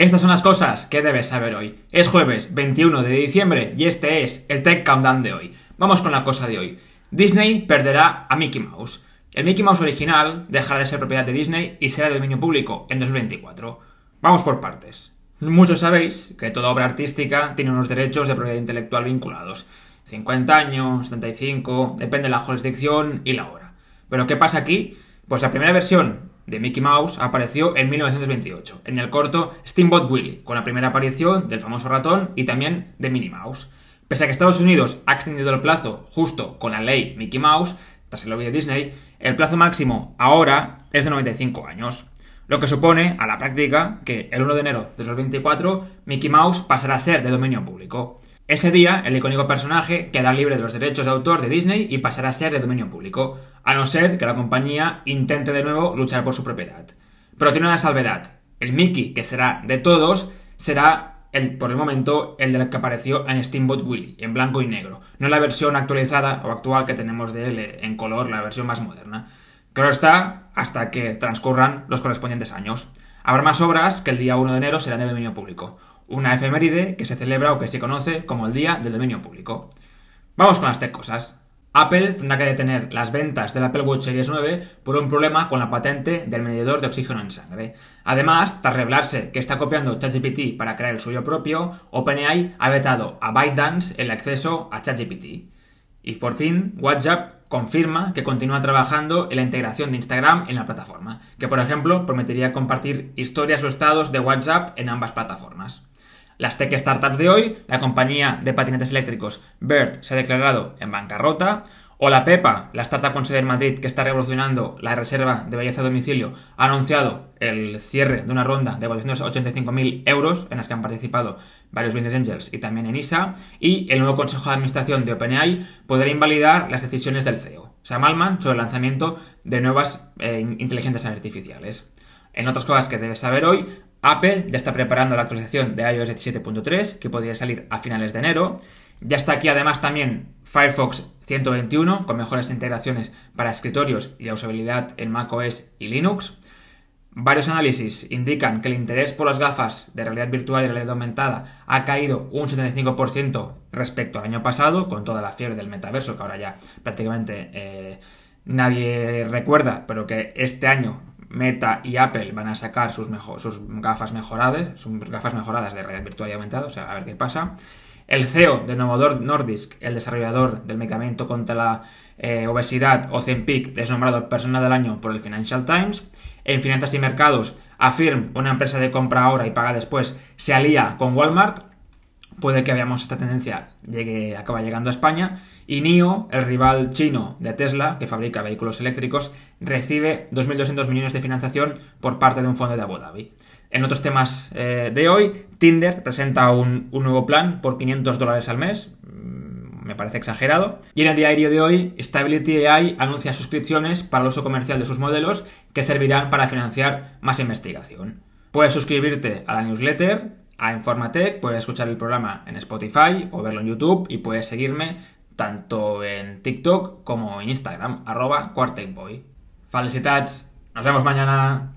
Estas son las cosas que debes saber hoy. Es jueves 21 de diciembre y este es el Tech Countdown de hoy. Vamos con la cosa de hoy. Disney perderá a Mickey Mouse. El Mickey Mouse original dejará de ser propiedad de Disney y será de dominio público en 2024. Vamos por partes. Muchos sabéis que toda obra artística tiene unos derechos de propiedad intelectual vinculados. 50 años, 75, depende de la jurisdicción y la hora. Pero ¿qué pasa aquí? Pues la primera versión de Mickey Mouse apareció en 1928, en el corto Steamboat Willie, con la primera aparición del famoso ratón y también de Minnie Mouse. Pese a que Estados Unidos ha extendido el plazo justo con la ley Mickey Mouse, tras el lobby de Disney, el plazo máximo ahora es de 95 años. Lo que supone, a la práctica, que el 1 de enero de 2024 Mickey Mouse pasará a ser de dominio público. Ese día, el icónico personaje quedará libre de los derechos de autor de Disney y pasará a ser de dominio público, a no ser que la compañía intente de nuevo luchar por su propiedad. Pero tiene una salvedad. El Mickey, que será de todos, será el, por el momento el del que apareció en Steamboat Willie, en blanco y negro, no la versión actualizada o actual que tenemos de él en color, la versión más moderna. Claro está, hasta que transcurran los correspondientes años. Habrá más obras que el día 1 de enero serán de dominio público una efeméride que se celebra o que se conoce como el Día del Dominio Público. Vamos con las tech cosas. Apple tendrá que detener las ventas del Apple Watch Series 9 por un problema con la patente del medidor de oxígeno en sangre. Además, tras revelarse que está copiando ChatGPT para crear el suyo propio, OpenAI ha vetado a ByteDance el acceso a ChatGPT. Y por fin, WhatsApp confirma que continúa trabajando en la integración de Instagram en la plataforma, que por ejemplo permitiría compartir historias o estados de WhatsApp en ambas plataformas. Las tech startups de hoy, la compañía de patinetes eléctricos BERT se ha declarado en bancarrota, o la Pepa, la startup con sede Madrid que está revolucionando la reserva de belleza a domicilio, ha anunciado el cierre de una ronda de 485.000 euros en las que han participado varios business angels y también en ISA, y el nuevo consejo de administración de OpenAI podrá invalidar las decisiones del CEO, Sam Altman, sobre el lanzamiento de nuevas eh, inteligencias artificiales. En otras cosas que debes saber hoy, Apple ya está preparando la actualización de iOS 17.3, que podría salir a finales de enero. Ya está aquí además también Firefox 121, con mejores integraciones para escritorios y la usabilidad en macOS y Linux. Varios análisis indican que el interés por las gafas de realidad virtual y realidad aumentada ha caído un 75% respecto al año pasado, con toda la fiebre del metaverso, que ahora ya prácticamente eh, nadie recuerda, pero que este año Meta y Apple van a sacar sus, gafas mejoradas, sus gafas mejoradas de realidad virtual y aumentada, o sea, a ver qué pasa. El CEO de Novo Nordisk, el desarrollador del medicamento contra la eh, obesidad Ozempic, es nombrado persona del año por el Financial Times. En finanzas y mercados, Affirm, una empresa de compra ahora y paga después, se alía con Walmart. Puede que veamos esta tendencia llegue, acaba llegando a España. Y NIO, el rival chino de Tesla, que fabrica vehículos eléctricos, recibe 2.200 millones de financiación por parte de un fondo de Abu Dhabi. En otros temas eh, de hoy, Tinder presenta un, nuevo plan por 500 dólares al mes. Mm, me parece exagerado. Y en el diario de hoy, Stability AI anuncia suscripciones para el uso comercial de sus modelos que servirán para financiar más investigación. Puedes suscribirte a la newsletter, a Informatech, puedes escuchar el programa en Spotify o verlo en YouTube y puedes seguirme tanto en TikTok como en Instagram, arroba Quartekboy. Felicitats! Nos vemos mañana!